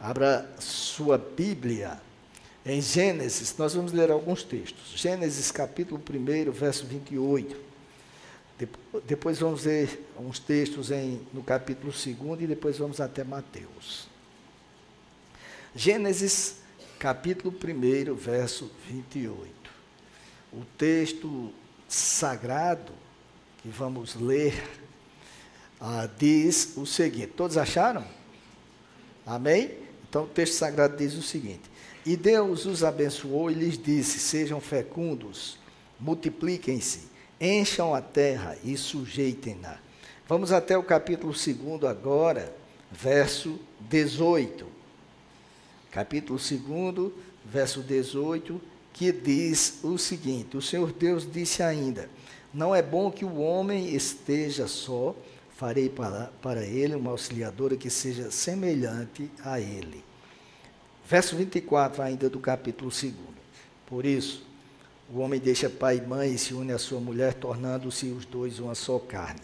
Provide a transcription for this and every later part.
Abra sua Bíblia em Gênesis, nós vamos ler alguns textos. Gênesis capítulo 1, verso 28. Depois vamos ler uns textos em, no capítulo 2 e depois vamos até Mateus. Gênesis capítulo 1, verso 28. O texto sagrado que vamos ler ah, diz o seguinte: Todos acharam? Amém? Então o texto sagrado diz o seguinte: E Deus os abençoou e lhes disse: Sejam fecundos, multipliquem-se, encham a terra e sujeitem-na. Vamos até o capítulo 2 agora, verso 18. Capítulo 2, verso 18, que diz o seguinte: O Senhor Deus disse ainda: Não é bom que o homem esteja só farei para, para ele uma auxiliadora que seja semelhante a ele. Verso 24, ainda do capítulo 2. Por isso, o homem deixa pai e mãe e se une à sua mulher, tornando-se os dois uma só carne.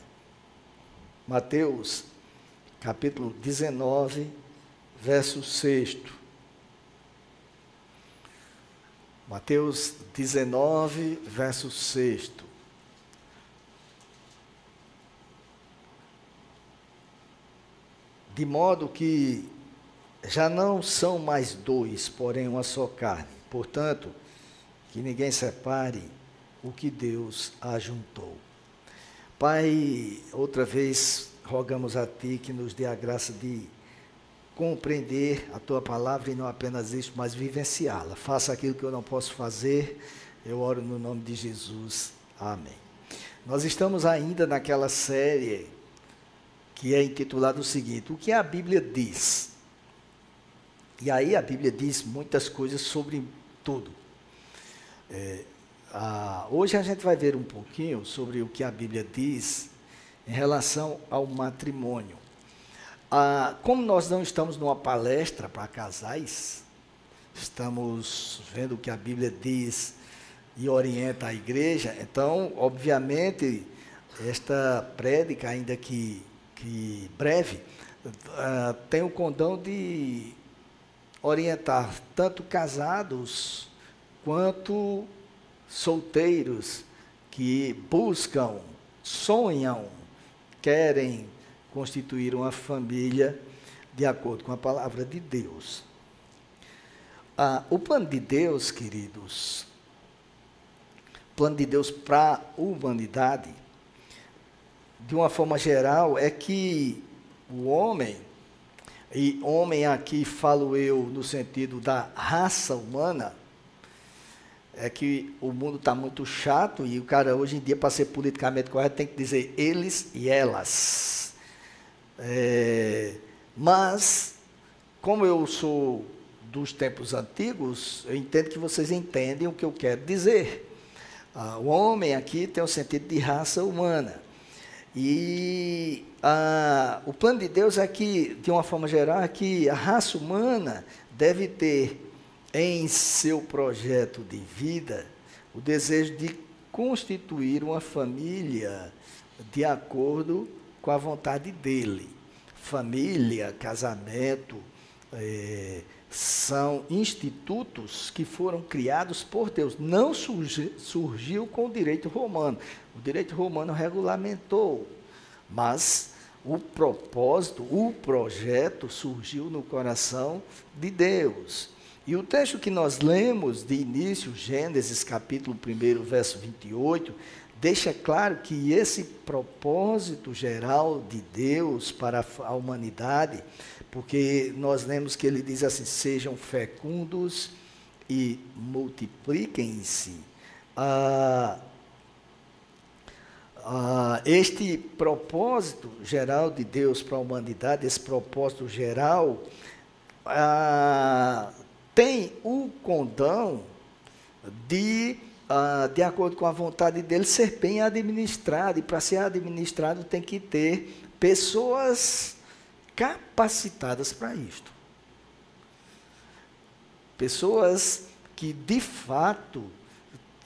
Mateus, capítulo 19, verso 6. Mateus 19, verso 6. De modo que já não são mais dois, porém uma só carne. Portanto, que ninguém separe o que Deus ajuntou. Pai, outra vez rogamos a Ti que nos dê a graça de compreender a Tua palavra e não apenas isso, mas vivenciá-la. Faça aquilo que eu não posso fazer. Eu oro no nome de Jesus. Amém. Nós estamos ainda naquela série que é intitulado o seguinte: O que a Bíblia diz? E aí a Bíblia diz muitas coisas sobre tudo. É, a, hoje a gente vai ver um pouquinho sobre o que a Bíblia diz em relação ao matrimônio. Como nós não estamos numa palestra para casais, estamos vendo o que a Bíblia diz e orienta a igreja, então, obviamente, esta prédica, ainda que que breve, uh, tem o condão de orientar tanto casados quanto solteiros que buscam, sonham, querem constituir uma família de acordo com a palavra de Deus. Ah, o plano de Deus, queridos, plano de Deus para a humanidade, de uma forma geral, é que o homem, e homem aqui falo eu no sentido da raça humana, é que o mundo está muito chato e o cara hoje em dia, para ser politicamente correto, tem que dizer eles e elas. É, mas, como eu sou dos tempos antigos, eu entendo que vocês entendem o que eu quero dizer. Ah, o homem aqui tem o sentido de raça humana. E a, o plano de Deus é que, de uma forma geral, é que a raça humana deve ter em seu projeto de vida o desejo de constituir uma família de acordo com a vontade dele. Família, casamento, é, são institutos que foram criados por Deus. Não surgi, surgiu com o direito romano. O direito romano regulamentou, mas o propósito, o projeto surgiu no coração de Deus. E o texto que nós lemos de início, Gênesis capítulo 1, verso 28, deixa claro que esse propósito geral de Deus para a humanidade, porque nós lemos que ele diz assim: sejam fecundos e multipliquem-se. Ah, ah, este propósito geral de Deus para a humanidade, esse propósito geral, ah, tem o condão de, ah, de acordo com a vontade dele, ser bem administrado. E para ser administrado tem que ter pessoas capacitadas para isto. Pessoas que de fato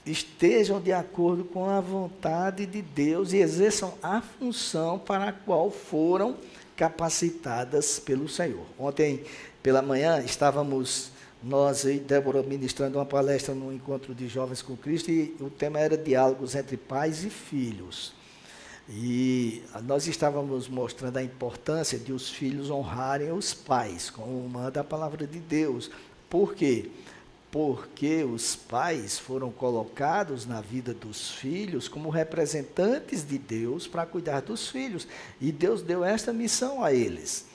estejam de acordo com a vontade de Deus e exerçam a função para a qual foram capacitadas pelo Senhor. Ontem pela manhã estávamos nós e Débora ministrando uma palestra no encontro de jovens com Cristo e o tema era diálogos entre pais e filhos. E nós estávamos mostrando a importância de os filhos honrarem os pais, como manda a palavra de Deus. Por quê? Porque os pais foram colocados na vida dos filhos como representantes de Deus para cuidar dos filhos. E Deus deu esta missão a eles.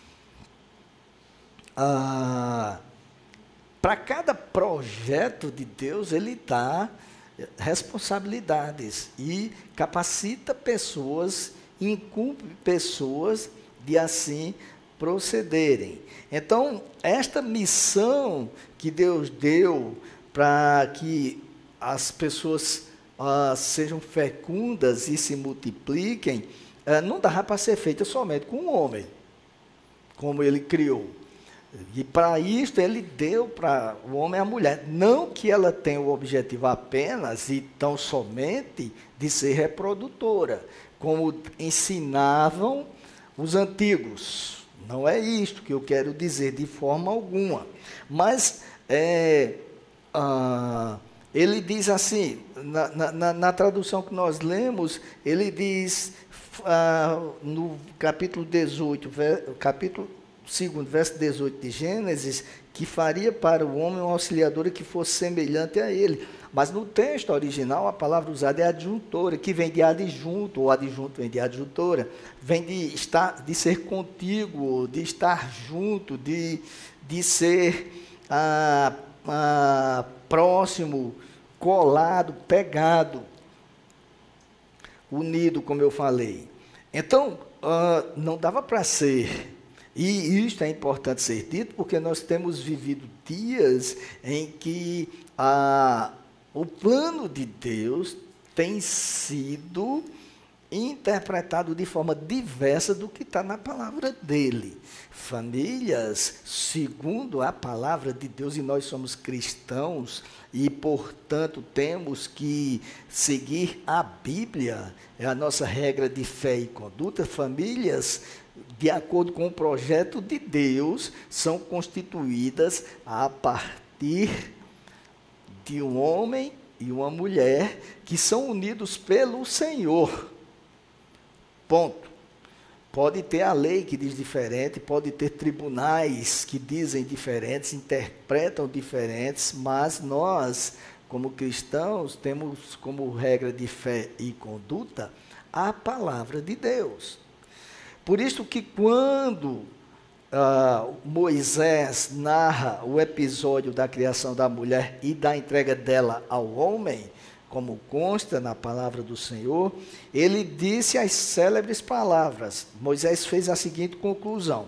Ah, para cada projeto de Deus, Ele dá responsabilidades e capacita pessoas, incumbe pessoas de assim procederem. Então, esta missão que Deus deu para que as pessoas ah, sejam fecundas e se multipliquem, ah, não dá para ser feita somente com um homem, como ele criou. E para isso ele deu para o homem e a mulher. Não que ela tenha o objetivo apenas e tão somente de ser reprodutora, como ensinavam os antigos. Não é isto que eu quero dizer de forma alguma. Mas é, ah, ele diz assim, na, na, na, tradução que nós lemos, ele diz ah, no capítulo 18, capítulo segundo verso 18 de Gênesis, que faria para o homem uma auxiliadora que fosse semelhante a ele. Mas no texto original, a palavra usada é adjuntora, que vem de adjunto, ou adjunto vem de adjuntora, vem de, estar, de ser contigo, de estar junto, de, de ser ah, ah, próximo, colado, pegado, unido, como eu falei. Então, ah, não dava para ser e isto é importante ser dito porque nós temos vivido dias em que a, o plano de Deus tem sido interpretado de forma diversa do que está na palavra dele. Famílias, segundo a palavra de Deus, e nós somos cristãos, e portanto temos que seguir a Bíblia, é a nossa regra de fé e conduta. Famílias de acordo com o projeto de Deus, são constituídas a partir de um homem e uma mulher que são unidos pelo Senhor. Ponto. Pode ter a lei que diz diferente, pode ter tribunais que dizem diferentes, interpretam diferentes, mas nós, como cristãos, temos como regra de fé e conduta a palavra de Deus. Por isso que quando ah, Moisés narra o episódio da criação da mulher e da entrega dela ao homem, como consta na palavra do Senhor, ele disse as célebres palavras. Moisés fez a seguinte conclusão,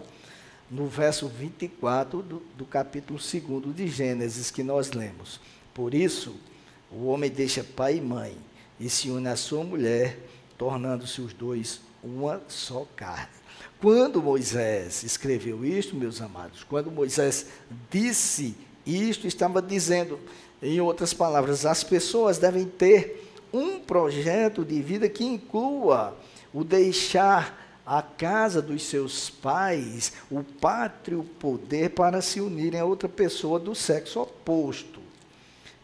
no verso 24 do, do capítulo 2 de Gênesis, que nós lemos. Por isso, o homem deixa pai e mãe e se une à sua mulher, tornando-se os dois uma só carne. Quando Moisés escreveu isto, meus amados, quando Moisés disse isto, estava dizendo, em outras palavras, as pessoas devem ter um projeto de vida que inclua o deixar a casa dos seus pais, o pátrio poder para se unirem a outra pessoa do sexo oposto,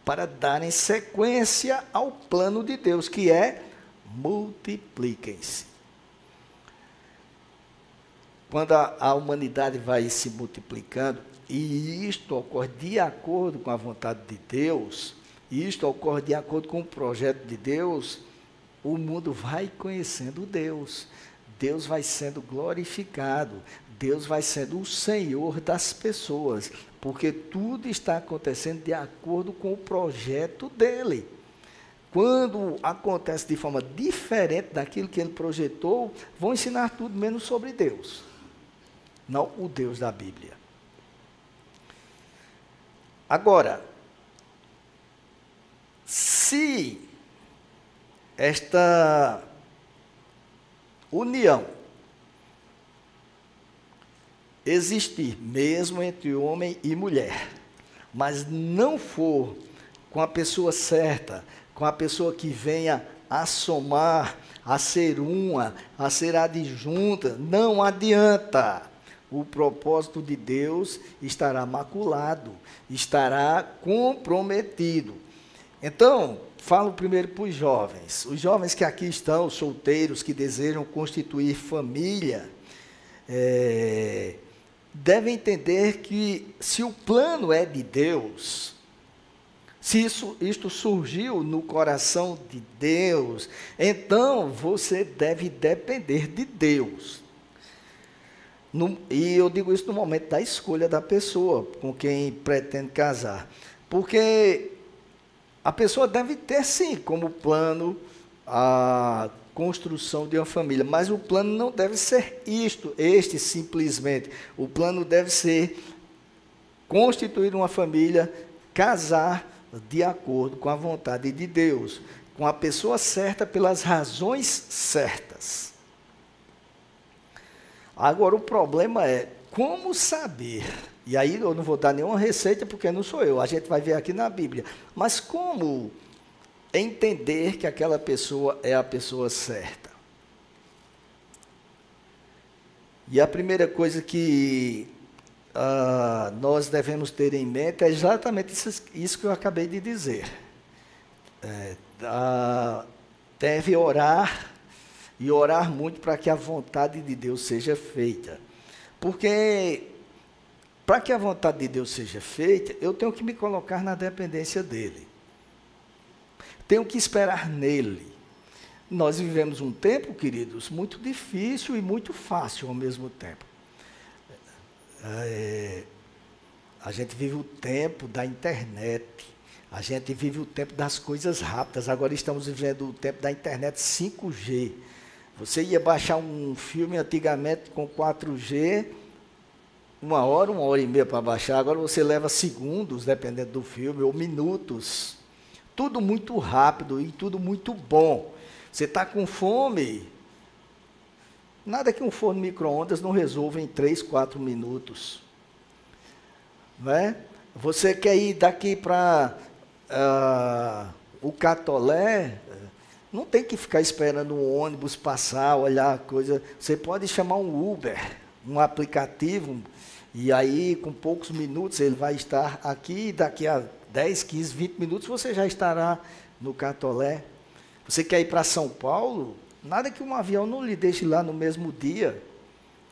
para darem sequência ao plano de Deus, que é multipliquem-se quando a, a humanidade vai se multiplicando, e isto ocorre de acordo com a vontade de Deus, e isto ocorre de acordo com o projeto de Deus, o mundo vai conhecendo Deus. Deus vai sendo glorificado, Deus vai sendo o Senhor das pessoas, porque tudo está acontecendo de acordo com o projeto dele. Quando acontece de forma diferente daquilo que ele projetou, vão ensinar tudo menos sobre Deus não o Deus da Bíblia. Agora, se esta união existir mesmo entre homem e mulher, mas não for com a pessoa certa, com a pessoa que venha a somar, a ser uma, a ser adjunta. Não adianta. O propósito de Deus estará maculado, estará comprometido. Então, falo primeiro para os jovens. Os jovens que aqui estão, solteiros, que desejam constituir família, é, devem entender que se o plano é de Deus, se isso, isto surgiu no coração de Deus, então você deve depender de Deus. No, e eu digo isso no momento da escolha da pessoa com quem pretende casar. Porque a pessoa deve ter, sim, como plano a construção de uma família, mas o plano não deve ser isto, este simplesmente. O plano deve ser constituir uma família, casar de acordo com a vontade de Deus, com a pessoa certa pelas razões certas. Agora o problema é como saber. E aí eu não vou dar nenhuma receita porque não sou eu, a gente vai ver aqui na Bíblia. Mas como entender que aquela pessoa é a pessoa certa? E a primeira coisa que uh, nós devemos ter em mente é exatamente isso, isso que eu acabei de dizer. É, uh, deve orar e orar muito para que a vontade de Deus seja feita. Porque para que a vontade de Deus seja feita, eu tenho que me colocar na dependência dele. Tenho que esperar nele. Nós vivemos um tempo, queridos, muito difícil e muito fácil ao mesmo tempo. É, a gente vive o tempo da internet, a gente vive o tempo das coisas rápidas. Agora estamos vivendo o tempo da internet 5G. Você ia baixar um filme antigamente com 4G, uma hora, uma hora e meia para baixar. Agora você leva segundos, dependendo do filme, ou minutos. Tudo muito rápido e tudo muito bom. Você está com fome, Nada que um forno micro-ondas não resolva em 3, 4 minutos. Né? Você quer ir daqui para uh, ah, o Catolé, não tem que ficar esperando um ônibus passar, olhar coisa. Você pode chamar um Uber, um aplicativo, e aí com poucos minutos ele vai estar aqui, daqui a 10, 15, 20 minutos você já estará no Catolé. Você quer ir para São Paulo? Nada que um avião não lhe deixe lá no mesmo dia.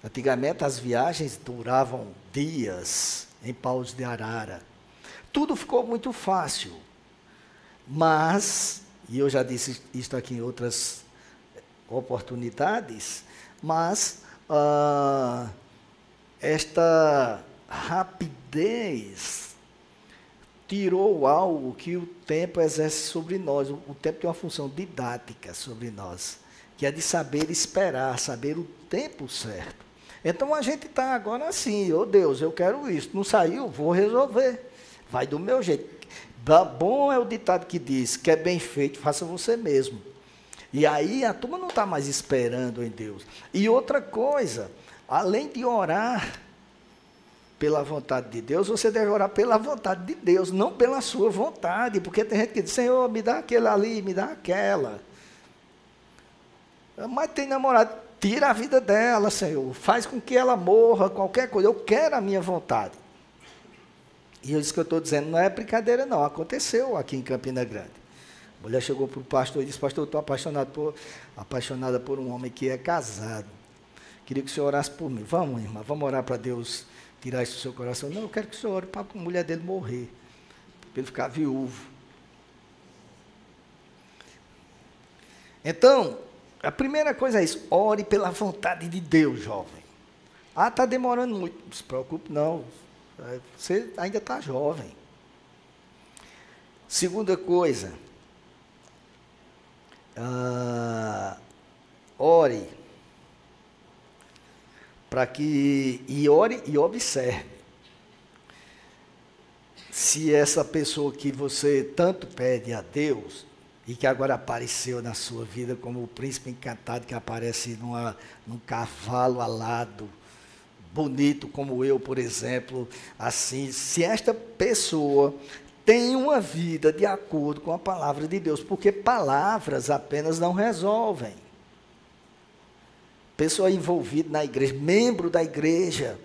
Antigamente as viagens duravam dias em Paus de Arara. Tudo ficou muito fácil. Mas, e eu já disse isso aqui em outras oportunidades, mas ah, esta rapidez tirou algo que o tempo exerce sobre nós. O tempo tem uma função didática sobre nós que é de saber esperar, saber o tempo certo. Então a gente está agora assim, oh Deus, eu quero isso. Não saiu, vou resolver. Vai do meu jeito. Bom é o ditado que diz, que é bem feito, faça você mesmo. E aí a turma não está mais esperando em Deus. E outra coisa, além de orar pela vontade de Deus, você deve orar pela vontade de Deus, não pela sua vontade. Porque tem gente que diz, Senhor, me dá aquele ali, me dá aquela. Mas tem namorado, tira a vida dela, Senhor. Faz com que ela morra, qualquer coisa. Eu quero a minha vontade. E isso que eu estou dizendo não é brincadeira, não. Aconteceu aqui em Campina Grande. A mulher chegou para o pastor e disse, pastor, eu estou apaixonado por, apaixonada por um homem que é casado. Queria que o senhor orasse por mim. Vamos, irmã, vamos orar para Deus tirar isso do seu coração. Não, eu quero que o senhor ore para a mulher dele morrer. Para ele ficar viúvo. Então, a primeira coisa é isso, ore pela vontade de Deus, jovem. Ah, está demorando muito. Não se preocupe, não. Você ainda está jovem. Segunda coisa, ah, ore para que e ore e observe se essa pessoa que você tanto pede a Deus e que agora apareceu na sua vida como o príncipe encantado que aparece numa, num cavalo alado, bonito como eu, por exemplo, assim, se esta pessoa tenha uma vida de acordo com a palavra de Deus, porque palavras apenas não resolvem. Pessoa envolvida na igreja, membro da igreja,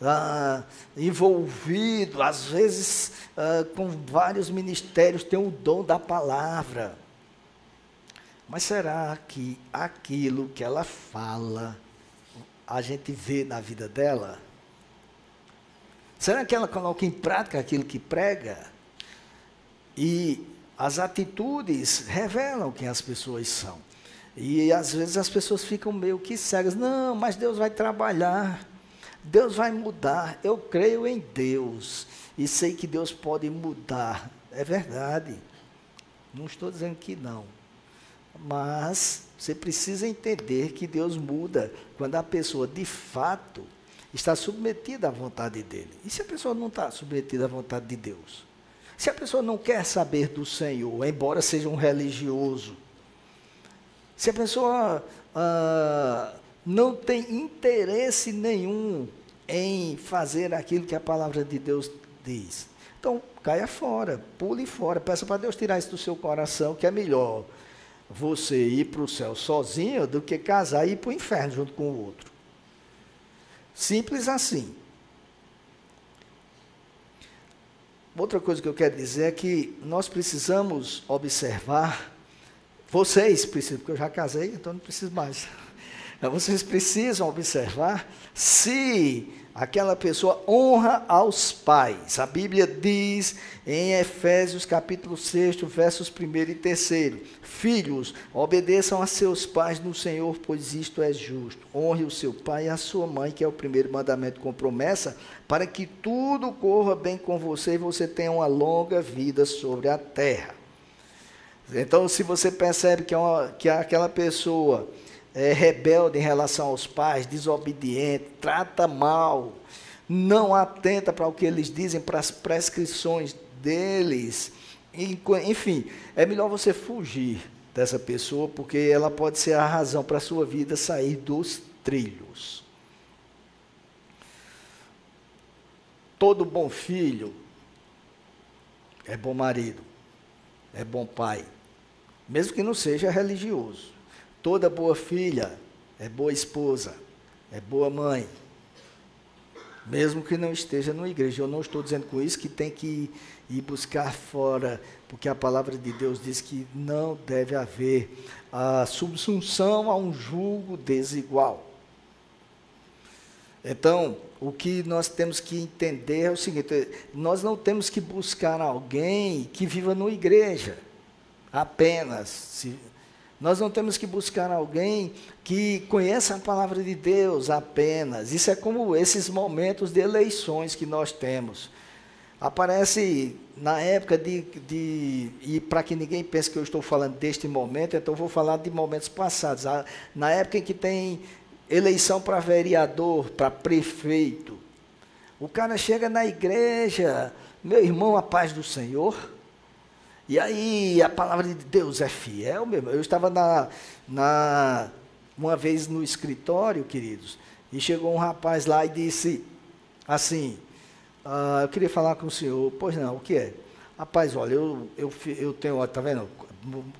ah, envolvido, às vezes ah, com vários ministérios, tem o dom da palavra. Mas será que aquilo que ela fala, a gente vê na vida dela? Será que ela coloca em prática aquilo que prega? E as atitudes revelam quem as pessoas são. E às vezes as pessoas ficam meio que cegas. Não, mas Deus vai trabalhar. Deus vai mudar. Eu creio em Deus. E sei que Deus pode mudar. É verdade. Não estou dizendo que não. Mas você precisa entender que Deus muda quando a pessoa de fato está submetida à vontade dele. E se a pessoa não está submetida à vontade de Deus? Se a pessoa não quer saber do Senhor, embora seja um religioso, se a pessoa ah, não tem interesse nenhum em fazer aquilo que a palavra de Deus diz, então caia fora, pule fora, peça para Deus tirar isso do seu coração, que é melhor você ir para o céu sozinho do que casar e ir para o inferno junto com o outro. Simples assim. Outra coisa que eu quero dizer é que nós precisamos observar, vocês precisam, porque eu já casei, então não preciso mais. Vocês precisam observar se aquela pessoa honra aos pais. A Bíblia diz em Efésios capítulo 6, versos 1 e 3: Filhos, obedeçam a seus pais no Senhor, pois isto é justo. Honre o seu pai e a sua mãe, que é o primeiro mandamento com promessa, para que tudo corra bem com você e você tenha uma longa vida sobre a terra. Então, se você percebe que, é uma, que aquela pessoa é rebelde em relação aos pais, desobediente, trata mal, não atenta para o que eles dizem, para as prescrições deles. Enfim, é melhor você fugir dessa pessoa, porque ela pode ser a razão para a sua vida sair dos trilhos. Todo bom filho é bom marido, é bom pai, mesmo que não seja religioso. Toda boa filha é boa esposa, é boa mãe. Mesmo que não esteja na igreja. Eu não estou dizendo com isso que tem que ir buscar fora, porque a palavra de Deus diz que não deve haver a subsunção a um julgo desigual. Então, o que nós temos que entender é o seguinte: nós não temos que buscar alguém que viva na igreja apenas. Se, nós não temos que buscar alguém que conheça a palavra de Deus apenas. Isso é como esses momentos de eleições que nós temos. Aparece na época de. de e para que ninguém pense que eu estou falando deste momento, então vou falar de momentos passados. Na época em que tem eleição para vereador, para prefeito. O cara chega na igreja, meu irmão, a paz do Senhor. E aí a palavra de Deus é fiel mesmo. Eu estava na, na uma vez no escritório, queridos, e chegou um rapaz lá e disse assim, ah, eu queria falar com o senhor. Pois não, o que é? Rapaz, olha, eu, eu, eu tenho, ó, tá vendo?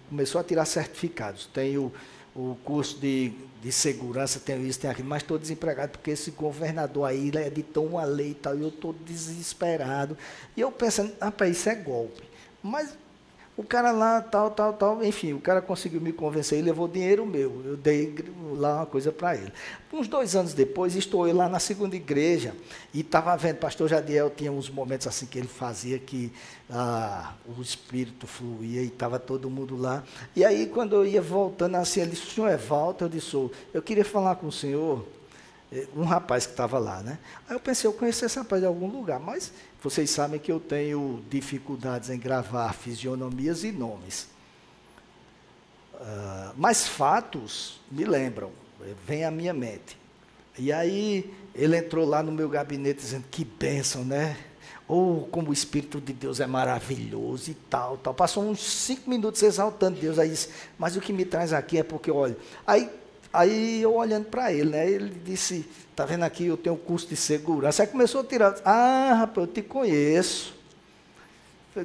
Começou a tirar certificados. Tenho o curso de, de segurança, tenho isso, tenho aquilo, mas estou desempregado porque esse governador aí editou uma lei e tal, e eu estou desesperado. E eu pensando, rapaz, isso é golpe. Mas o cara lá, tal, tal, tal, enfim, o cara conseguiu me convencer e levou dinheiro meu. Eu dei lá uma coisa para ele. Uns dois anos depois, estou eu lá na segunda igreja e estava vendo, pastor Jadiel tinha uns momentos assim que ele fazia que ah, o espírito fluía e estava todo mundo lá. E aí, quando eu ia voltando assim, ele disse: senhor é Walter? Eu disse: Eu queria falar com o senhor um rapaz que estava lá, né? Aí eu pensei, eu conheço esse rapaz de algum lugar, mas vocês sabem que eu tenho dificuldades em gravar fisionomias e nomes. Uh, mas fatos me lembram, vem à minha mente. E aí ele entrou lá no meu gabinete dizendo que bênção, né? Ou oh, como o Espírito de Deus é maravilhoso e tal, tal. Passou uns cinco minutos exaltando Deus. Aí disse, mas o que me traz aqui é porque, olha. Aí, aí eu olhando para ele, né? Ele disse, Está vendo aqui, eu tenho curso de segurança. Aí começou a tirar. Ah, rapaz, eu te conheço.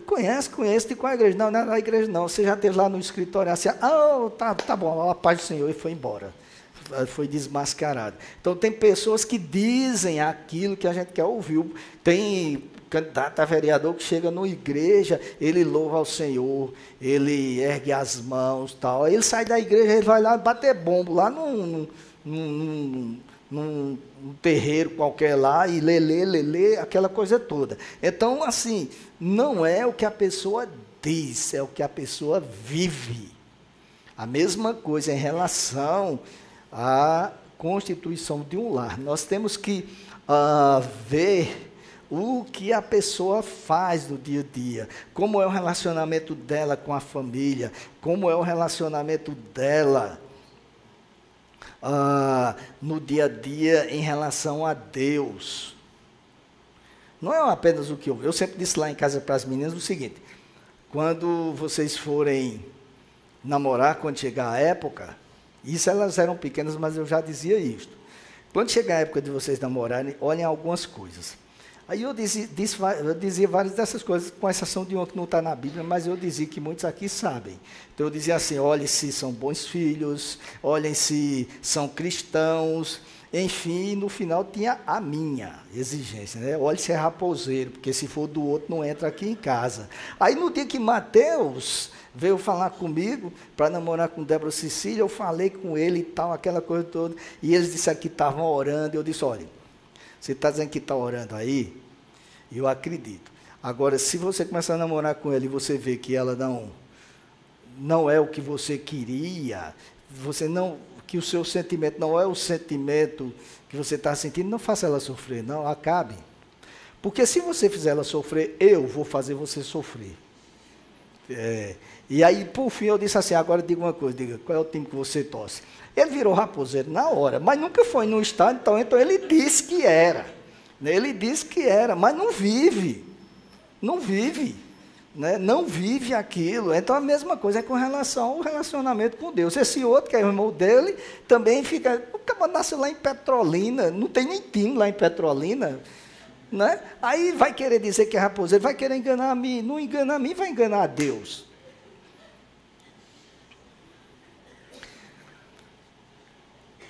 Conhece, conhece, de qual igreja? Não, não é na igreja não. Você já esteve lá no escritório assim, ah, tá, tá bom, a paz do Senhor, e foi embora. Foi desmascarado. Então tem pessoas que dizem aquilo que a gente quer ouvir. Tem candidato a vereador que chega numa igreja, ele louva ao Senhor, ele ergue as mãos tal. Aí ele sai da igreja, ele vai lá bater bombo, lá num, num, num, num, terreiro qualquer lá, e lê, lê, lê, lê, aquela coisa toda. Então, assim, não é o que a pessoa diz, é o que a pessoa vive. A mesma coisa em relação à constituição de um lar. Nós temos que uh, ver o que a pessoa faz no dia a dia, como é o relacionamento dela com a família, como é o relacionamento dela ah, no dia a dia em relação a Deus. Não é apenas o que eu. Eu sempre disse lá em casa para as meninas o seguinte: quando vocês forem namorar, quando chegar a época, isso elas eram pequenas, mas eu já dizia isto. Quando chegar a época de vocês namorarem, olhem algumas coisas. Aí eu dizia, disse, eu dizia várias dessas coisas, com exceção de uma que não está na Bíblia, mas eu dizia que muitos aqui sabem. Então eu dizia assim: olhem se são bons filhos, olhem se são cristãos, enfim, no final tinha a minha exigência, né? Olhe se é raposeiro, porque se for do outro não entra aqui em casa. Aí no dia que Mateus veio falar comigo para namorar com Débora Cecília, eu falei com ele e tal, aquela coisa toda, e eles disseram que estavam orando, eu disse, olha, você está dizendo que está orando aí? Eu acredito. Agora, se você começar a namorar com ela e você vê que ela não não é o que você queria, você não que o seu sentimento não é o sentimento que você está sentindo, não faça ela sofrer, não, acabe. Porque se você fizer ela sofrer, eu vou fazer você sofrer. É, e aí, por fim, eu disse assim: agora diga uma coisa, diga, qual é o time que você torce? Ele virou raposeiro na hora, mas nunca foi no estádio, então, então ele disse que era. Né? Ele disse que era, mas não vive. Não vive. Né? Não vive aquilo. Então a mesma coisa é com relação ao relacionamento com Deus. Esse outro, que é o irmão dele, também fica. O cara nasceu lá em Petrolina, não tem nem time lá em Petrolina. Né? Aí vai querer dizer que é raposeiro, vai querer enganar a mim. Não engana a mim, vai enganar a Deus.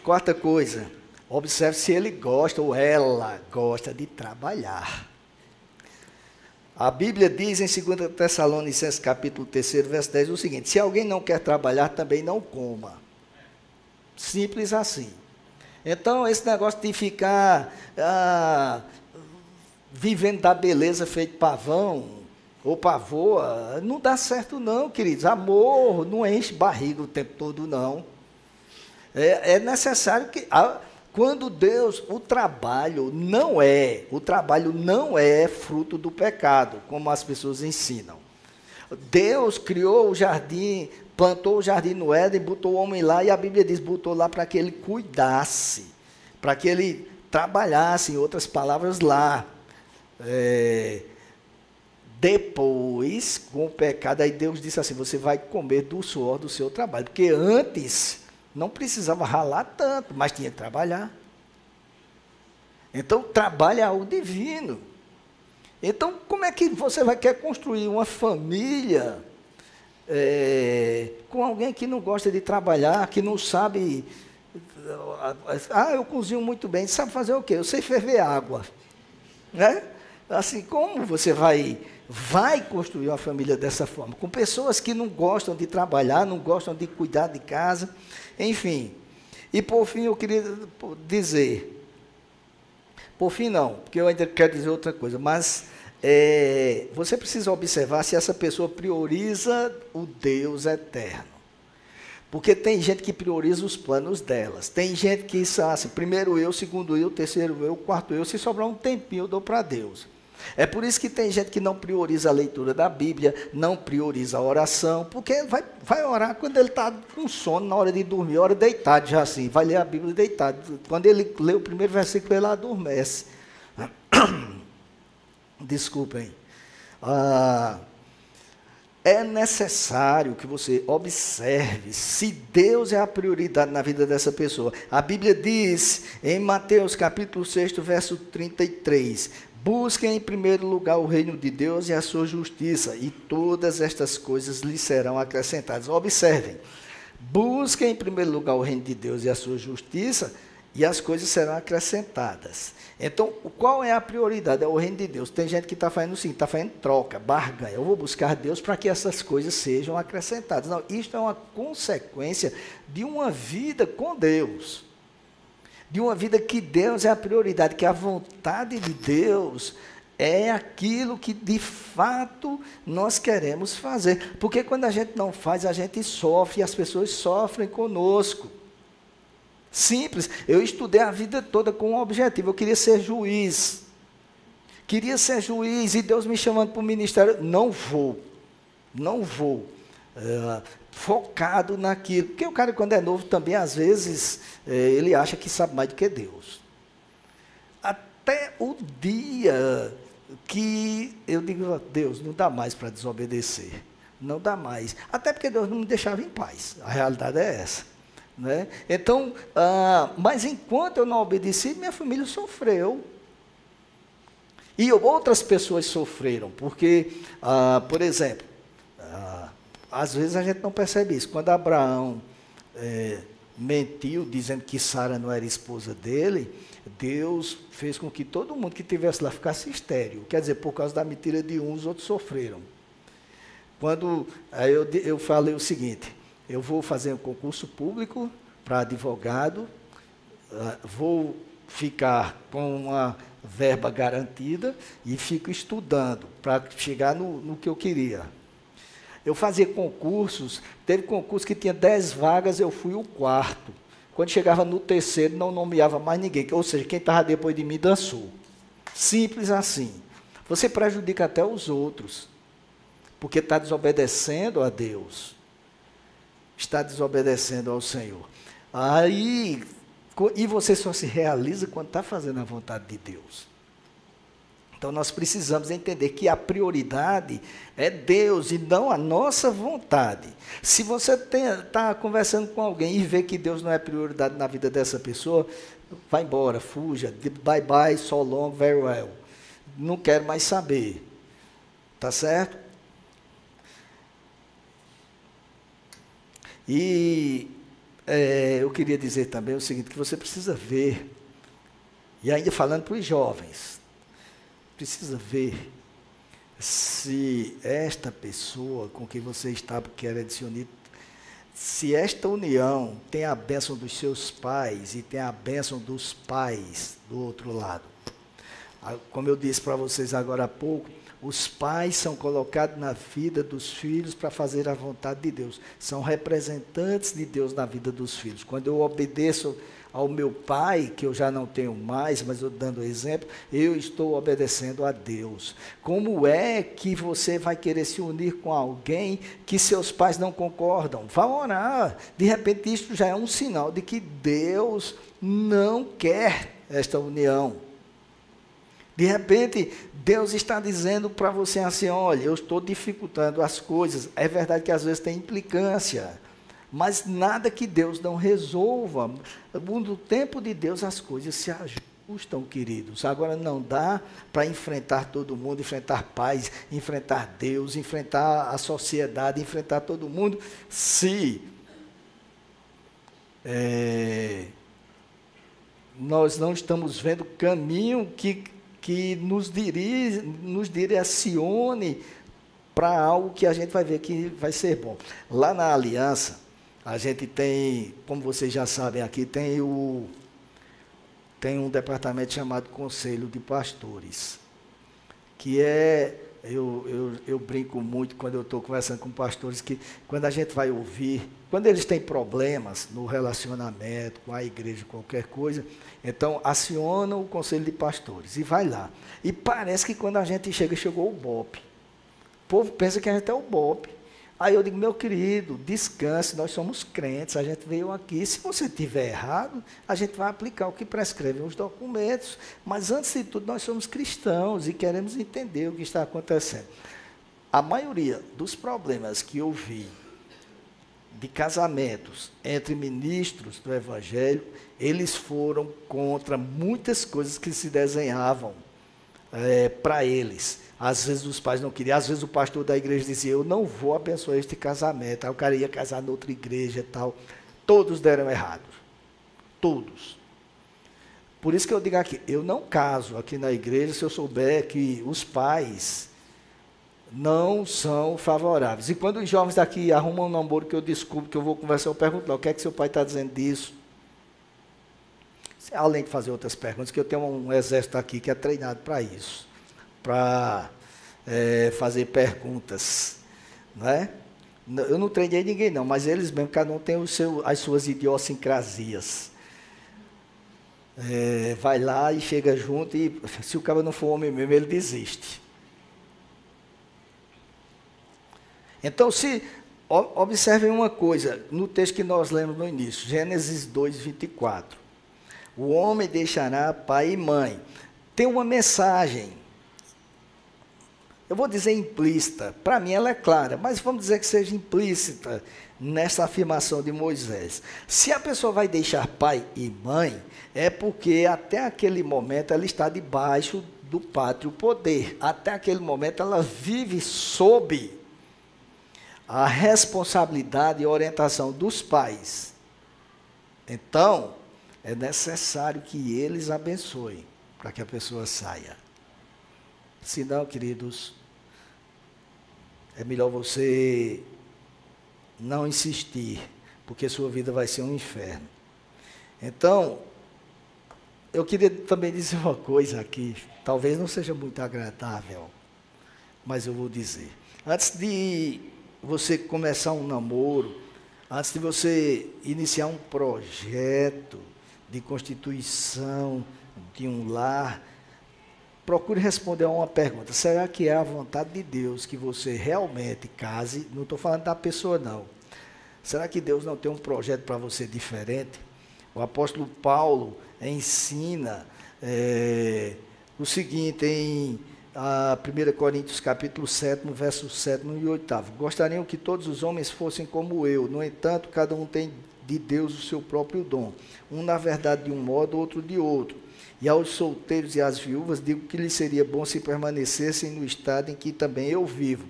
Quarta coisa, observe se ele gosta ou ela gosta de trabalhar. A Bíblia diz em 2 Tessalonicenses capítulo 3, verso 10 o seguinte: se alguém não quer trabalhar, também não coma. Simples assim. Então, esse negócio de ficar ah, vivendo da beleza feito pavão ou pavoa, não dá certo não, queridos. Amor não enche barriga o tempo todo, não. É, é necessário que. A, quando Deus, o trabalho não é, o trabalho não é fruto do pecado, como as pessoas ensinam. Deus criou o jardim, plantou o jardim no Éden, botou o homem lá, e a Bíblia diz, botou lá para que ele cuidasse, para que ele trabalhasse, em outras palavras, lá. É, depois, com o pecado, aí Deus disse assim: você vai comer do suor do seu trabalho, porque antes não precisava ralar tanto, mas tinha que trabalhar. Então, trabalha algo divino. Então, como é que você vai querer construir uma família é, com alguém que não gosta de trabalhar, que não sabe. Ah, eu cozinho muito bem. Sabe fazer o quê? Eu sei ferver água. Né? Assim, como você vai, vai construir uma família dessa forma? Com pessoas que não gostam de trabalhar, não gostam de cuidar de casa. Enfim. E por fim eu queria dizer. Por fim não, porque eu ainda quero dizer outra coisa, mas é, você precisa observar se essa pessoa prioriza o Deus eterno. Porque tem gente que prioriza os planos delas. Tem gente que diz assim, primeiro eu, segundo eu, terceiro eu, quarto eu, se sobrar um tempinho eu dou para Deus. É por isso que tem gente que não prioriza a leitura da Bíblia, não prioriza a oração, porque vai, vai orar quando ele está com sono, na hora de dormir, hora deitado já assim, vai ler a Bíblia deitado. Quando ele lê o primeiro versículo, ele adormece. Desculpem. Ah, é necessário que você observe se Deus é a prioridade na vida dessa pessoa. A Bíblia diz em Mateus capítulo 6, verso 33: Busquem em primeiro lugar o reino de Deus e a sua justiça, e todas estas coisas lhe serão acrescentadas. Observem. Busquem em primeiro lugar o reino de Deus e a sua justiça, e as coisas serão acrescentadas. Então, qual é a prioridade? É o reino de Deus. Tem gente que está fazendo assim, está fazendo troca, barganha. Eu vou buscar Deus para que essas coisas sejam acrescentadas. Não, isto é uma consequência de uma vida com Deus. De uma vida que Deus é a prioridade, que a vontade de Deus é aquilo que de fato nós queremos fazer. Porque quando a gente não faz, a gente sofre e as pessoas sofrem conosco. Simples. Eu estudei a vida toda com um objetivo. Eu queria ser juiz. Queria ser juiz e Deus me chamando para o ministério. Não vou. Não vou. É, focado naquilo. Porque o cara, quando é novo, também, às vezes, é, ele acha que sabe mais do que Deus. Até o dia que eu digo, Deus, não dá mais para desobedecer. Não dá mais. Até porque Deus não me deixava em paz. A realidade é essa. Né? Então, ah, mas enquanto eu não obedeci, minha família sofreu. E outras pessoas sofreram, porque, ah, por exemplo, ah, às vezes a gente não percebe isso. Quando Abraão é, mentiu dizendo que Sara não era esposa dele, Deus fez com que todo mundo que tivesse lá ficasse estéreo. Quer dizer, por causa da mentira de uns, outros sofreram. Quando aí eu, eu falei o seguinte, eu vou fazer um concurso público para advogado, ah, vou ficar com uma verba garantida e fico estudando para chegar no, no, que eu queria. Eu fazia concursos, teve concurso que tinha dez vagas, eu fui o quarto. Quando chegava no terceiro, não nomeava mais ninguém, ou seja, quem estava depois de mim dançou. Simples assim. Você prejudica até os outros, porque está desobedecendo a Deus está desobedecendo ao Senhor. Aí, e você só se realiza quando está fazendo a vontade de Deus. Então nós precisamos entender que a prioridade é Deus e não a nossa vontade. Se você está conversando com alguém e vê que Deus não é prioridade na vida dessa pessoa, vai embora, fuja, bye bye, so long, very well. Não quero mais saber. Tá certo? E é, eu queria dizer também o seguinte, que você precisa ver, e ainda falando para os jovens, precisa ver se esta pessoa com quem você está querendo se unir, se esta união tem a bênção dos seus pais e tem a bênção dos pais do outro lado. Ah, como eu disse para vocês agora há pouco, os pais são colocados na vida dos filhos para fazer a vontade de Deus. São representantes de Deus na vida dos filhos. Quando eu obedeço ao meu pai, que eu já não tenho mais, mas eu dando exemplo, eu estou obedecendo a Deus. Como é que você vai querer se unir com alguém que seus pais não concordam? Vá orar. De repente, isso já é um sinal de que Deus não quer esta união. De repente, Deus está dizendo para você assim: olha, eu estou dificultando as coisas. É verdade que às vezes tem implicância, mas nada que Deus não resolva. No tempo de Deus as coisas se ajustam, queridos. Agora não dá para enfrentar todo mundo, enfrentar pais, enfrentar Deus, enfrentar a sociedade, enfrentar todo mundo, se é, nós não estamos vendo caminho que que nos, dirige, nos direcione para algo que a gente vai ver que vai ser bom. Lá na aliança, a gente tem, como vocês já sabem aqui, tem o tem um departamento chamado Conselho de Pastores, que é eu, eu, eu brinco muito quando eu estou conversando com pastores que quando a gente vai ouvir, quando eles têm problemas no relacionamento com a igreja, qualquer coisa, então aciona o conselho de pastores e vai lá. E parece que quando a gente chega, chegou o BOP. O povo pensa que a gente é o BOP. Aí eu digo, meu querido, descanse, nós somos crentes, a gente veio aqui. Se você estiver errado, a gente vai aplicar o que prescrevem os documentos. Mas antes de tudo, nós somos cristãos e queremos entender o que está acontecendo. a maioria dos problemas que eu vi de casamentos entre ministros do Evangelho, eles foram contra muitas coisas que se desenhavam é, para eles. Às vezes os pais não queriam, às vezes o pastor da igreja dizia, eu não vou abençoar este casamento. Aí o cara ia casar noutra igreja tal. Todos deram errado. Todos. Por isso que eu digo aqui, eu não caso aqui na igreja se eu souber que os pais não são favoráveis. E quando os jovens daqui arrumam um namoro que eu descubro, que eu vou conversar, eu pergunto lá, o que é que seu pai está dizendo disso? Além de fazer outras perguntas, que eu tenho um exército aqui que é treinado para isso, para é, fazer perguntas, não é? Eu não treinei ninguém não, mas eles mesmo, cada um tem o seu, as suas idiosincrasias. É, vai lá e chega junto e se o cara não for homem mesmo, ele desiste. Então, se observem uma coisa, no texto que nós lemos no início, Gênesis 2, 24. O homem deixará pai e mãe. Tem uma mensagem. Eu vou dizer implícita, para mim ela é clara, mas vamos dizer que seja implícita nessa afirmação de Moisés. Se a pessoa vai deixar pai e mãe, é porque até aquele momento ela está debaixo do pátrio poder. Até aquele momento ela vive sob a responsabilidade e orientação dos pais. Então, é necessário que eles abençoem para que a pessoa saia. Se não, queridos, é melhor você não insistir, porque sua vida vai ser um inferno. Então, eu queria também dizer uma coisa aqui, talvez não seja muito agradável, mas eu vou dizer. Antes de você começar um namoro, antes de você iniciar um projeto de constituição de um lar, procure responder a uma pergunta: será que é a vontade de Deus que você realmente case? Não estou falando da pessoa, não. Será que Deus não tem um projeto para você diferente? O apóstolo Paulo ensina é, o seguinte em a 1 Coríntios capítulo 7, verso 7 e 8. Gostariam que todos os homens fossem como eu, no entanto, cada um tem de Deus o seu próprio dom. Um, na verdade, de um modo, outro de outro. E aos solteiros e às viúvas digo que lhes seria bom se permanecessem no estado em que também eu vivo.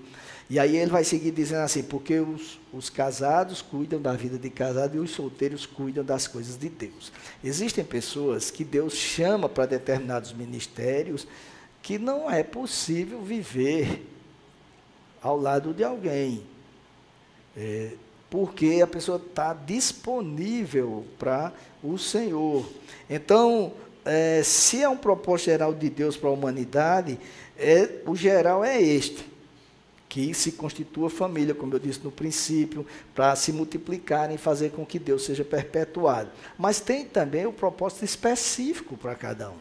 E aí ele vai seguir dizendo assim, porque os, os casados cuidam da vida de casado e os solteiros cuidam das coisas de Deus. Existem pessoas que Deus chama para determinados ministérios, que não é possível viver ao lado de alguém, é, porque a pessoa está disponível para o Senhor. Então, é, se é um propósito geral de Deus para a humanidade, é, o geral é este que se constitua família, como eu disse no princípio, para se multiplicarem e fazer com que Deus seja perpetuado. Mas tem também o propósito específico para cada um.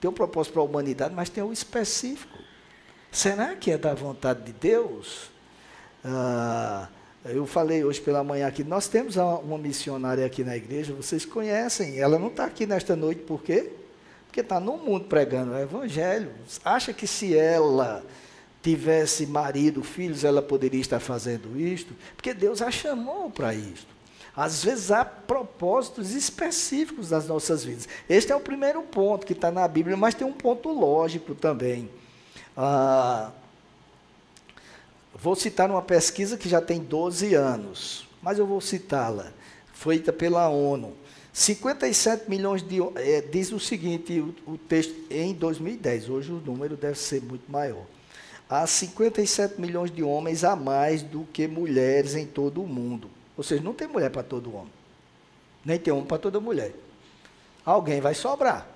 Tem o propósito para a humanidade, mas tem o específico. Será que é da vontade de Deus? Ah, eu falei hoje pela manhã aqui, nós temos uma missionária aqui na igreja, vocês conhecem, ela não está aqui nesta noite, por quê? Porque está no mundo pregando o evangelho. Acha que se ela tivesse marido, filhos, ela poderia estar fazendo isto? Porque Deus a chamou para isto. Às vezes há propósitos específicos das nossas vidas. Este é o primeiro ponto que está na Bíblia, mas tem um ponto lógico também. Ah, vou citar uma pesquisa que já tem 12 anos, mas eu vou citá-la, feita pela ONU. 57 milhões de. É, diz o seguinte, o, o texto, em 2010, hoje o número deve ser muito maior há 57 milhões de homens a mais do que mulheres em todo o mundo. Ou seja, não tem mulher para todo homem. Nem tem homem para toda mulher. Alguém vai sobrar.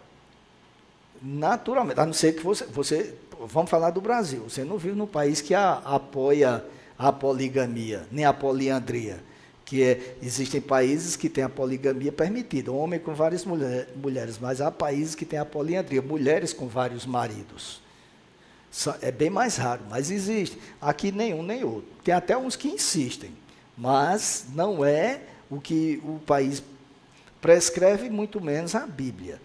Naturalmente. A não ser que você, você. Vamos falar do Brasil. Você não vive no país que a, apoia a poligamia, nem a poliandria. Que é, existem países que têm a poligamia permitida, homem com várias mulher, mulheres, mas há países que têm a poliandria, mulheres com vários maridos. É bem mais raro, mas existe. Aqui nenhum nem outro. Tem até uns que insistem mas não é o que o país prescreve, muito menos a Bíblia.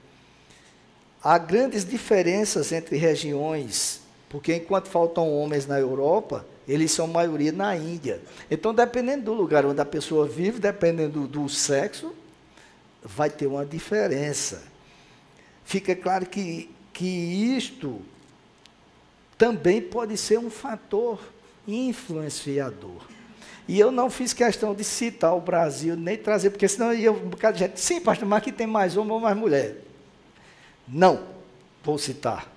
Há grandes diferenças entre regiões Porque enquanto faltam homens na Europa, eles são maioria na Índia. Então, dependendo do lugar onde a pessoa vive, dependendo do, do sexo, vai ter uma diferença. Fica claro que, que isto também pode ser um fator influenciador. E eu não fiz questão de citar o Brasil, nem trazer, porque senão ia um bocado de gente. Sim, pastor, mas aqui tem mais homem ou mais mulher. Não, vou citar.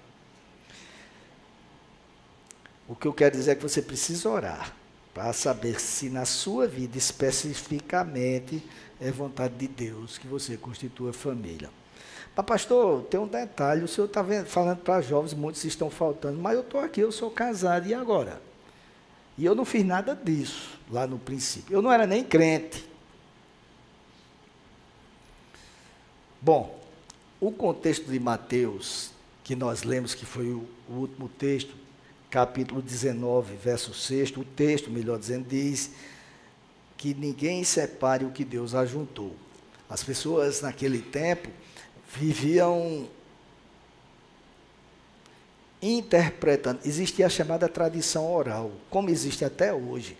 O que eu quero dizer é que você precisa orar para saber se na sua vida especificamente é vontade de Deus que você constitua família. Mas, pastor, tem um detalhe: o senhor está falando para jovens, muitos estão faltando, mas eu estou aqui, eu sou casado, e agora? E eu não fiz nada disso lá no princípio. Eu não era nem crente. Bom, o contexto de Mateus, que nós lemos que foi o, o último texto, capítulo 19, verso 6, o texto, melhor dizendo, diz que ninguém separe o que Deus ajuntou. As pessoas naquele tempo viviam interpretando. Existia a chamada tradição oral, como existe até hoje,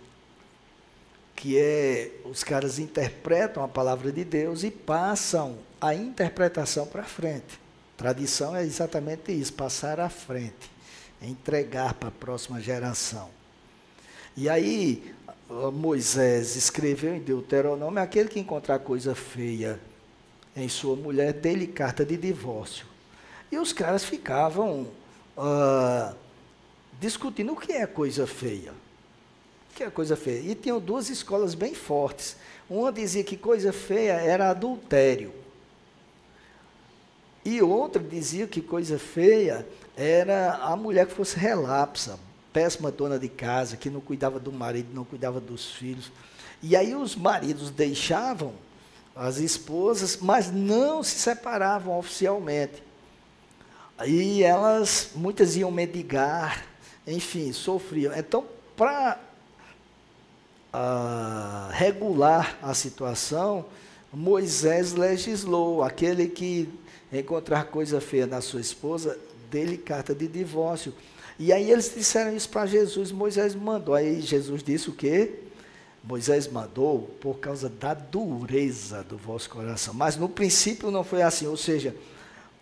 que é os caras interpretam a palavra de Deus e passam a interpretação para frente. Tradição é exatamente isso, passar à frente, entregar para a próxima geração. E aí Moisés escreveu em Deuteronômio aquele que encontrar coisa feia em sua mulher, dê-lhe carta de divórcio. E os caras ficavam uh, discutindo o que é coisa feia. O que é coisa feia? E tinham duas escolas bem fortes. Uma dizia que coisa feia era adultério. E outra dizia que coisa feia era a mulher que fosse relapsa, péssima dona de casa, que não cuidava do marido, não cuidava dos filhos. E aí os maridos deixavam as esposas, mas não se separavam oficialmente. Aí elas, muitas iam mendigar, enfim, sofriam. Então, para uh, regular a situação, Moisés legislou: aquele que encontrar coisa feia na sua esposa, dê-lhe carta de divórcio. E aí eles disseram isso para Jesus, Moisés mandou. Aí Jesus disse o quê? Moisés mandou por causa da dureza do vosso coração. Mas no princípio não foi assim, ou seja,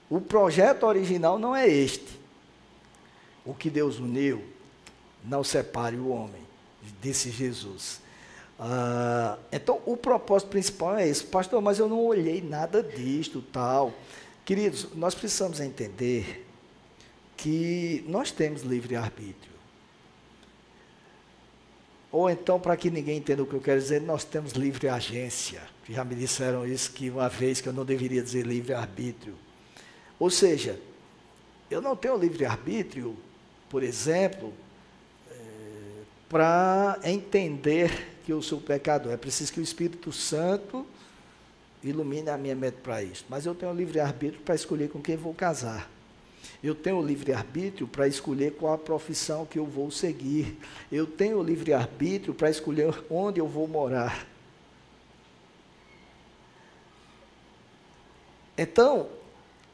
o projeto original não é este. O que Deus uniu, não separe o homem, disse Jesus. Ah, então, o propósito principal é esse. Pastor, mas eu não olhei nada disto, tal. Queridos, nós precisamos entender que nós temos livre-arbítrio. Ou então, para que ninguém entenda o que eu quero dizer, nós temos livre agência. Já me disseram isso que uma vez que eu não deveria dizer livre arbítrio. Ou seja, eu não tenho livre arbítrio, por exemplo, é, para entender que eu sou pecador. É preciso que o Espírito Santo ilumine a minha mente para isso. Mas eu tenho livre arbítrio para escolher com quem vou casar. Eu tenho livre-arbítrio para escolher qual a profissão que eu vou seguir. Eu tenho livre-arbítrio para escolher onde eu vou morar. Então,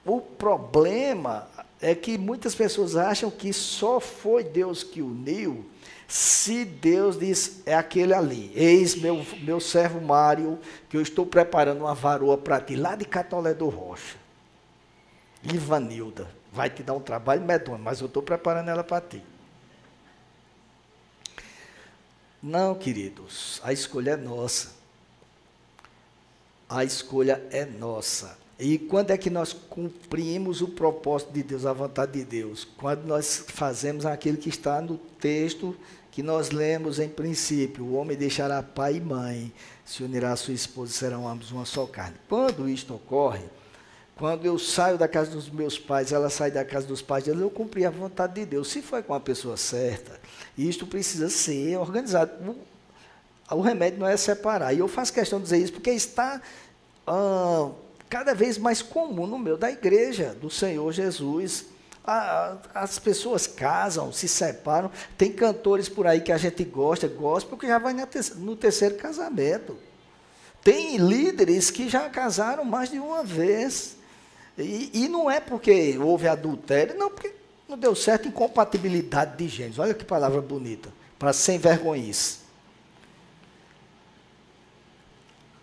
o problema é que muitas pessoas acham que só foi Deus que uniu se Deus diz, é aquele ali, eis meu, meu servo Mário, que eu estou preparando uma varoa para ti, lá de Catolé do Rocha. Ivanilda vai te dar um trabalho medonho, mas eu estou preparando ela para ti. Não, queridos, a escolha é nossa. A escolha é nossa. E quando é que nós cumprimos o propósito de Deus, a vontade de Deus? Quando nós fazemos aquilo que está no texto que nós lemos em princípio: o homem deixará pai e mãe, se unirá a sua esposa, serão ambos uma só carne. Quando isto ocorre, quando eu saio da casa dos meus pais, ela sai da casa dos pais dela, eu cumpri a vontade de Deus. Se foi com a pessoa certa, isto precisa ser organizado. O, o remédio não é separar. E eu faço questão de dizer isso porque está ah, cada vez mais comum no meio da igreja do Senhor Jesus. as pessoas casam, se separam. Tem cantores por aí que a gente gosta, gosta, porque já vai no terceiro casamento. Tem líderes que já casaram mais de uma vez. E, e, não é porque houve adultério, não, porque Não deu certo incompatibilidade de gêneros. Olha que palavra bonita. Para sem vergonhice.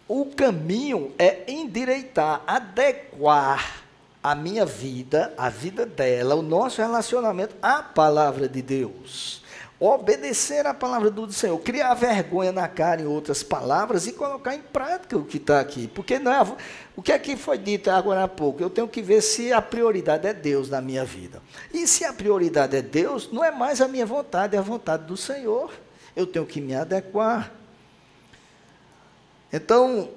O caminho é endireitar, adequar a minha vida, a vida dela, o nosso relacionamento à palavra de Deus. Obedecer a palavra do Senhor, criar vergonha na cara, em outras palavras, e colocar em prática o que está aqui. Porque não é, o que aqui foi dito agora há pouco, eu tenho que ver se a prioridade é Deus na minha vida. E se a prioridade é Deus, não é mais a minha vontade, é a vontade do Senhor. Eu tenho que me adequar. Então,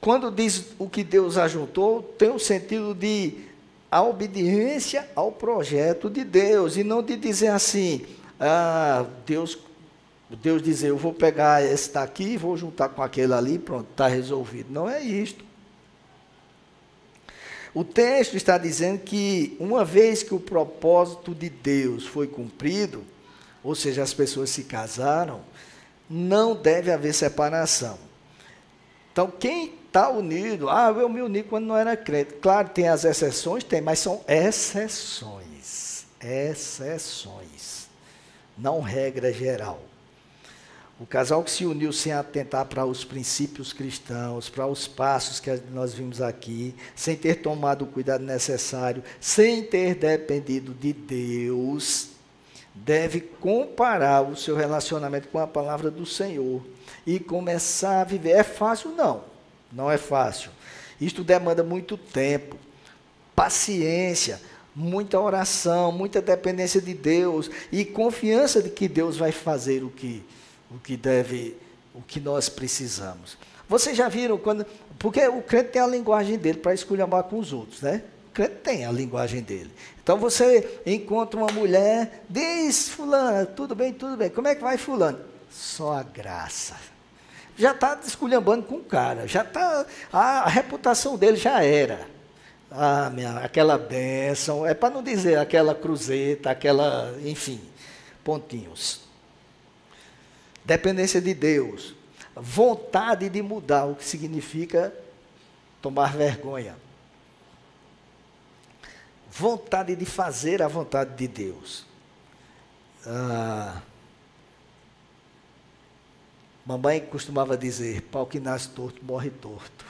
quando diz o que Deus ajuntou, tem o sentido de a obediência ao projeto de Deus, e não de dizer assim, ah, Deus, Deus dizer, eu vou pegar esse daqui, vou juntar com aquele ali, pronto, está resolvido. Não é isto. O texto está dizendo que uma vez que o propósito de Deus foi cumprido, ou seja, as pessoas se casaram, não deve haver separação. Então, quem está unido, ah, eu me uni quando não era crente. Claro, tem as exceções, tem, mas são exceções. Exceções. Não regra geral. O casal que se uniu sem atentar para os princípios cristãos, para os passos que nós vimos aqui, sem ter tomado o cuidado necessário, sem ter dependido de Deus, deve comparar o seu relacionamento com a palavra do Senhor e começar a viver. É fácil? Não, não é fácil. Isto demanda muito tempo, paciência, muita oração, muita dependência de Deus e confiança de que Deus vai fazer o que, o que deve, o que nós precisamos. Vocês já viram quando. Porque o crente tem a linguagem dele para esculhambar com os outros, né? O crente tem a linguagem dele. Então você encontra uma mulher, diz, fulano, tudo bem, tudo bem. Como é que vai fulano? Só a graça já está esculhambando com o cara, já está, a, a, reputação dele já era. Ah, minha, aquela bênção, é para não dizer aquela cruzeta, aquela, enfim, pontinhos. Dependência de Deus, vontade de mudar, o que significa tomar vergonha. Vontade de fazer a vontade de Deus. Ah, Mamãe costumava dizer: pau que nasce torto morre torto.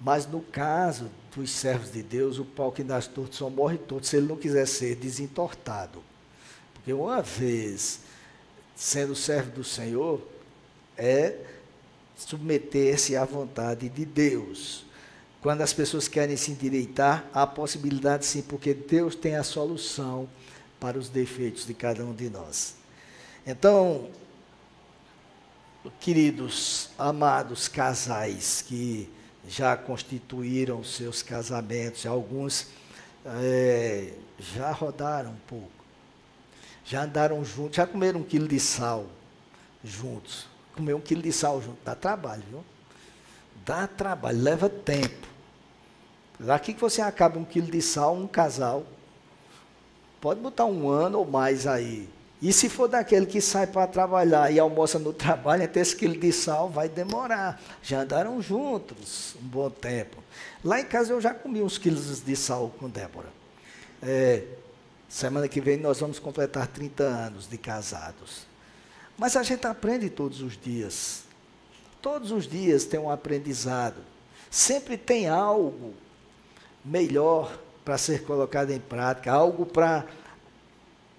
Mas no caso dos servos de Deus, o pau que nasce torto só morre torto se ele não quiser ser desentortado. Porque uma vez sendo servo do Senhor, é submeter-se à vontade de Deus. Quando as pessoas querem se endireitar, há possibilidade sim, porque Deus tem a solução para os defeitos de cada um de nós. Então, queridos, amados casais que já constituíram seus casamentos, alguns é, já rodaram um pouco, já andaram juntos, já comeram um quilo de sal juntos. Comer um quilo de sal junto dá trabalho, viu? Dá trabalho, leva tempo. Daqui que você acaba um quilo de sal, um casal, pode botar um ano ou mais aí e se for daquele que sai para trabalhar e almoça no trabalho, até esse quilo de sal vai demorar. Já andaram juntos um bom tempo. Lá em casa eu já comi uns quilos de sal com Débora. É, semana que vem nós vamos completar 30 anos de casados. Mas a gente aprende todos os dias. Todos os dias tem um aprendizado. Sempre tem algo melhor para ser colocado em prática, algo para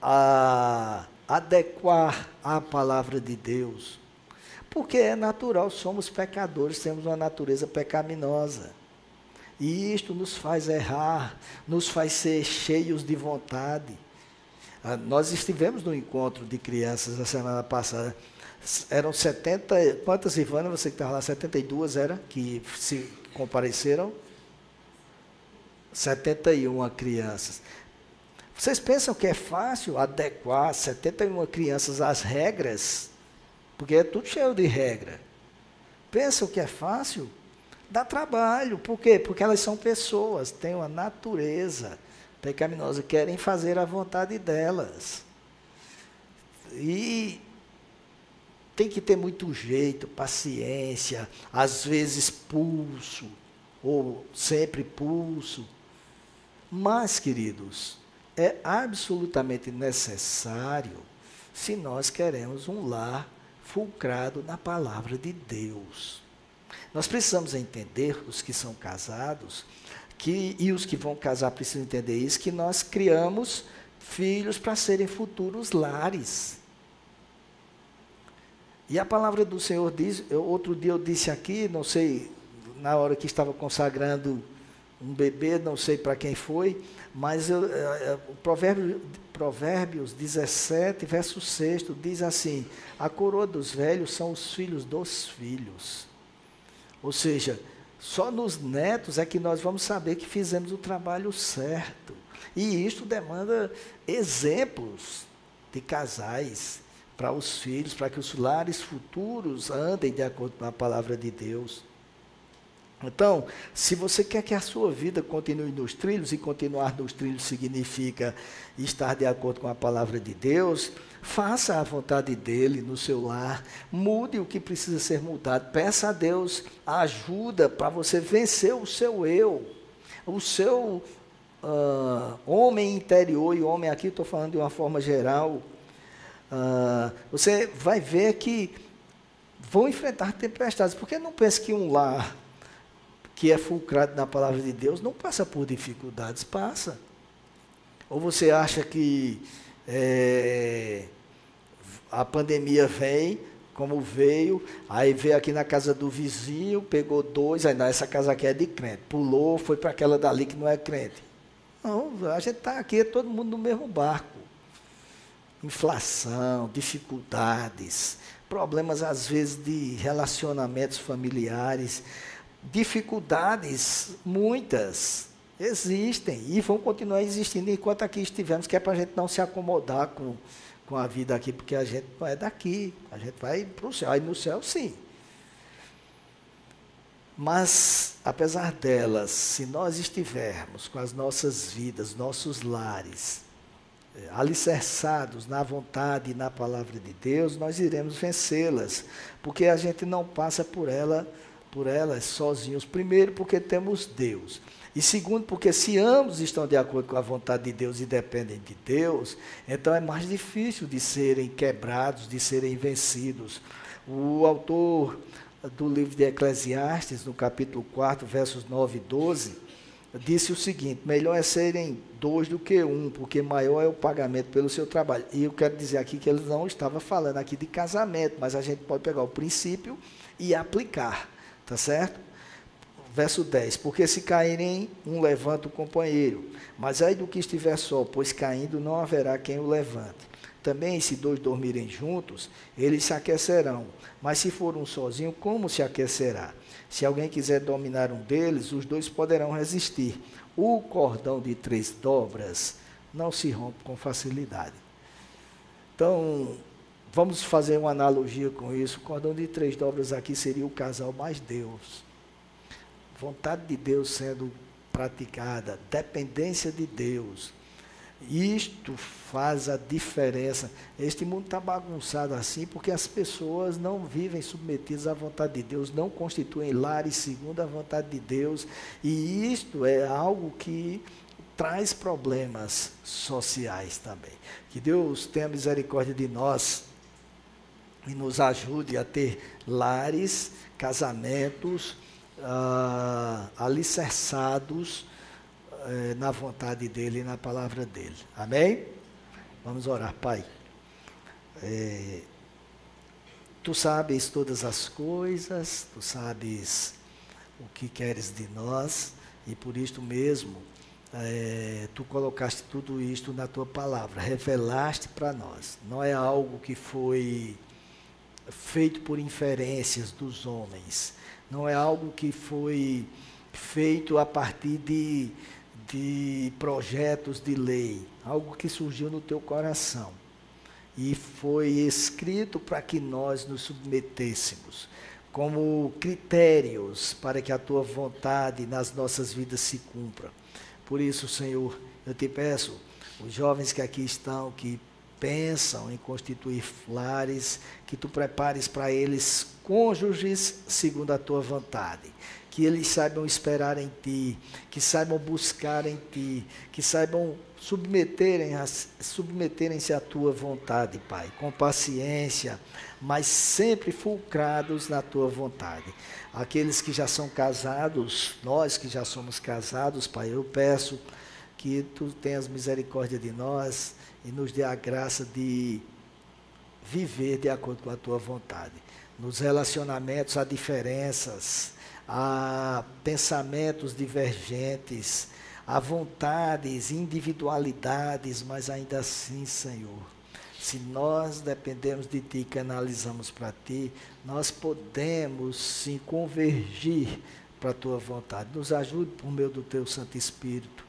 a adequar à palavra de Deus. Porque é natural, somos pecadores, temos uma natureza pecaminosa. E isto nos faz errar, nos faz ser cheios de vontade. Ah, nós estivemos no encontro de crianças na semana passada. Eram 70, quantas, Ivana, você que estava lá, 72 era, que se compareceram? 71 crianças. Vocês pensam que é fácil adequar 71 crianças às regras? Porque é tudo cheio de regra. Pensam que é fácil? Dá trabalho. Por quê? Porque elas são pessoas, têm uma natureza pecaminosa, querem fazer a vontade delas. E tem que ter muito jeito, paciência, às vezes pulso, ou sempre pulso. Mas, queridos, é absolutamente necessário se nós queremos um lar fulcrado na palavra de Deus. Nós precisamos entender, os que são casados, que, e os que vão casar precisam entender isso, que nós criamos filhos para serem futuros lares. E a palavra do Senhor diz, eu, outro dia eu disse aqui, não sei, na hora que estava consagrando um bebê, não sei para quem foi, mas eu, é, é, o provérbio, Provérbios 17, verso 6, diz assim: A coroa dos velhos são os filhos dos filhos. Ou seja, só nos netos é que nós vamos saber que fizemos o trabalho certo. E isto demanda exemplos de casais para os filhos, para que os lares futuros andem de acordo com a palavra de Deus. Então, se você quer que a sua vida continue nos trilhos, e continuar nos trilhos significa estar de acordo com a palavra de Deus, faça a vontade dele no seu lar, mude o que precisa ser mudado, peça a Deus ajuda para você vencer o seu eu, o seu uh, homem interior, e homem aqui estou falando de uma forma geral. Uh, você vai ver que vão enfrentar tempestades, porque não pense que um lar que é fulcrado na palavra de Deus não passa por dificuldades, passa. Ou você acha que é, a pandemia vem, como veio, aí veio aqui na casa do vizinho, pegou dois, aí não, essa casa aqui é de crente, pulou, foi para aquela dali que não é crente. Não, a gente está aqui, é todo mundo no mesmo barco. Inflação, dificuldades, problemas às vezes de relacionamentos familiares dificuldades, muitas, existem e vão continuar existindo enquanto aqui estivermos, que é para a gente não se acomodar com, com a vida aqui, porque a gente não é daqui, a gente vai para o céu. Aí no céu, sim. Mas, apesar delas, se nós estivermos com as nossas vidas, nossos lares, eh, alicerçados na vontade e na palavra de Deus, nós iremos vencê-las, porque a gente não passa por ela por elas sozinhos. Primeiro, porque temos Deus. E segundo, porque se ambos estão de acordo com a vontade de Deus e dependem de Deus, então é mais difícil de serem quebrados, de serem vencidos. O autor do livro de Eclesiastes, no capítulo 4, versos 9 e 12, disse o seguinte: melhor é serem dois do que um, porque maior é o pagamento pelo seu trabalho. E eu quero dizer aqui que ele não estava falando aqui de casamento, mas a gente pode pegar o princípio e aplicar. Tá certo? Verso 10: Porque se caírem, um levanta o companheiro, mas aí do que estiver só, pois caindo não haverá quem o levante. Também, se dois dormirem juntos, eles se aquecerão. Mas se for um sozinho, como se aquecerá? Se alguém quiser dominar um deles, os dois poderão resistir. O cordão de três dobras não se rompe com facilidade. Então, Vamos fazer uma analogia com isso. O cordão de três dobras aqui seria o casal mais Deus. Vontade de Deus sendo praticada, dependência de Deus. Isto faz a diferença. Este mundo está bagunçado assim porque as pessoas não vivem submetidas à vontade de Deus, não constituem lares segundo a vontade de Deus. E isto é algo que traz problemas sociais também. Que Deus tenha misericórdia de nós e nos ajude a ter lares, casamentos ah, alicerçados eh, na vontade dEle e na palavra dEle. Amém? Vamos orar, Pai. É, tu sabes todas as coisas, tu sabes o que queres de nós, e por isto mesmo é, tu colocaste tudo isto na tua palavra, revelaste para nós. Não é algo que foi feito por inferências dos homens. Não é algo que foi feito a partir de, de projetos de lei. Algo que surgiu no teu coração. E foi escrito para que nós nos submetêssemos como critérios para que a tua vontade nas nossas vidas se cumpra. Por isso, Senhor, eu te peço, os jovens que aqui estão, que pensam em constituir lares, que tu prepares para eles cônjuges segundo a tua vontade. que eles saibam esperar em Ti, que saibam buscar em Ti, que saibam submeterem-se submeterem à Tua vontade, Pai, com paciência, mas sempre fulcrados na Tua vontade. Aqueles que já são casados, nós que já somos casados, Pai, eu peço que Tu tenhas misericórdia de nós e nos dê a graça de viver de acordo com a Tua vontade. Nos relacionamentos há diferenças, há pensamentos divergentes, há vontades, individualidades, mas ainda assim, Senhor, se nós dependemos de Ti e canalizamos para Ti, nós podemos sim convergir para a Tua vontade. Nos ajude por meio do Teu Santo Espírito,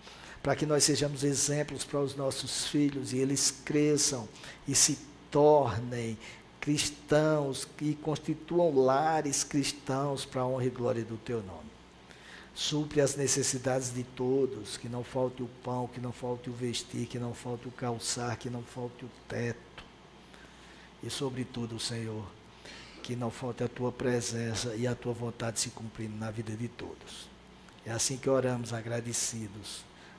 para que nós sejamos exemplos para os nossos filhos e eles cresçam e se tornem cristãos e constituam lares cristãos para a honra e glória do teu nome. Supre as necessidades de todos, que não falte o pão, que não falte o vestir, que não falte o calçar, que não falte o teto. E sobretudo, Senhor, que não falte a tua presença e a tua vontade se cumprindo na vida de todos. É assim que oramos agradecidos,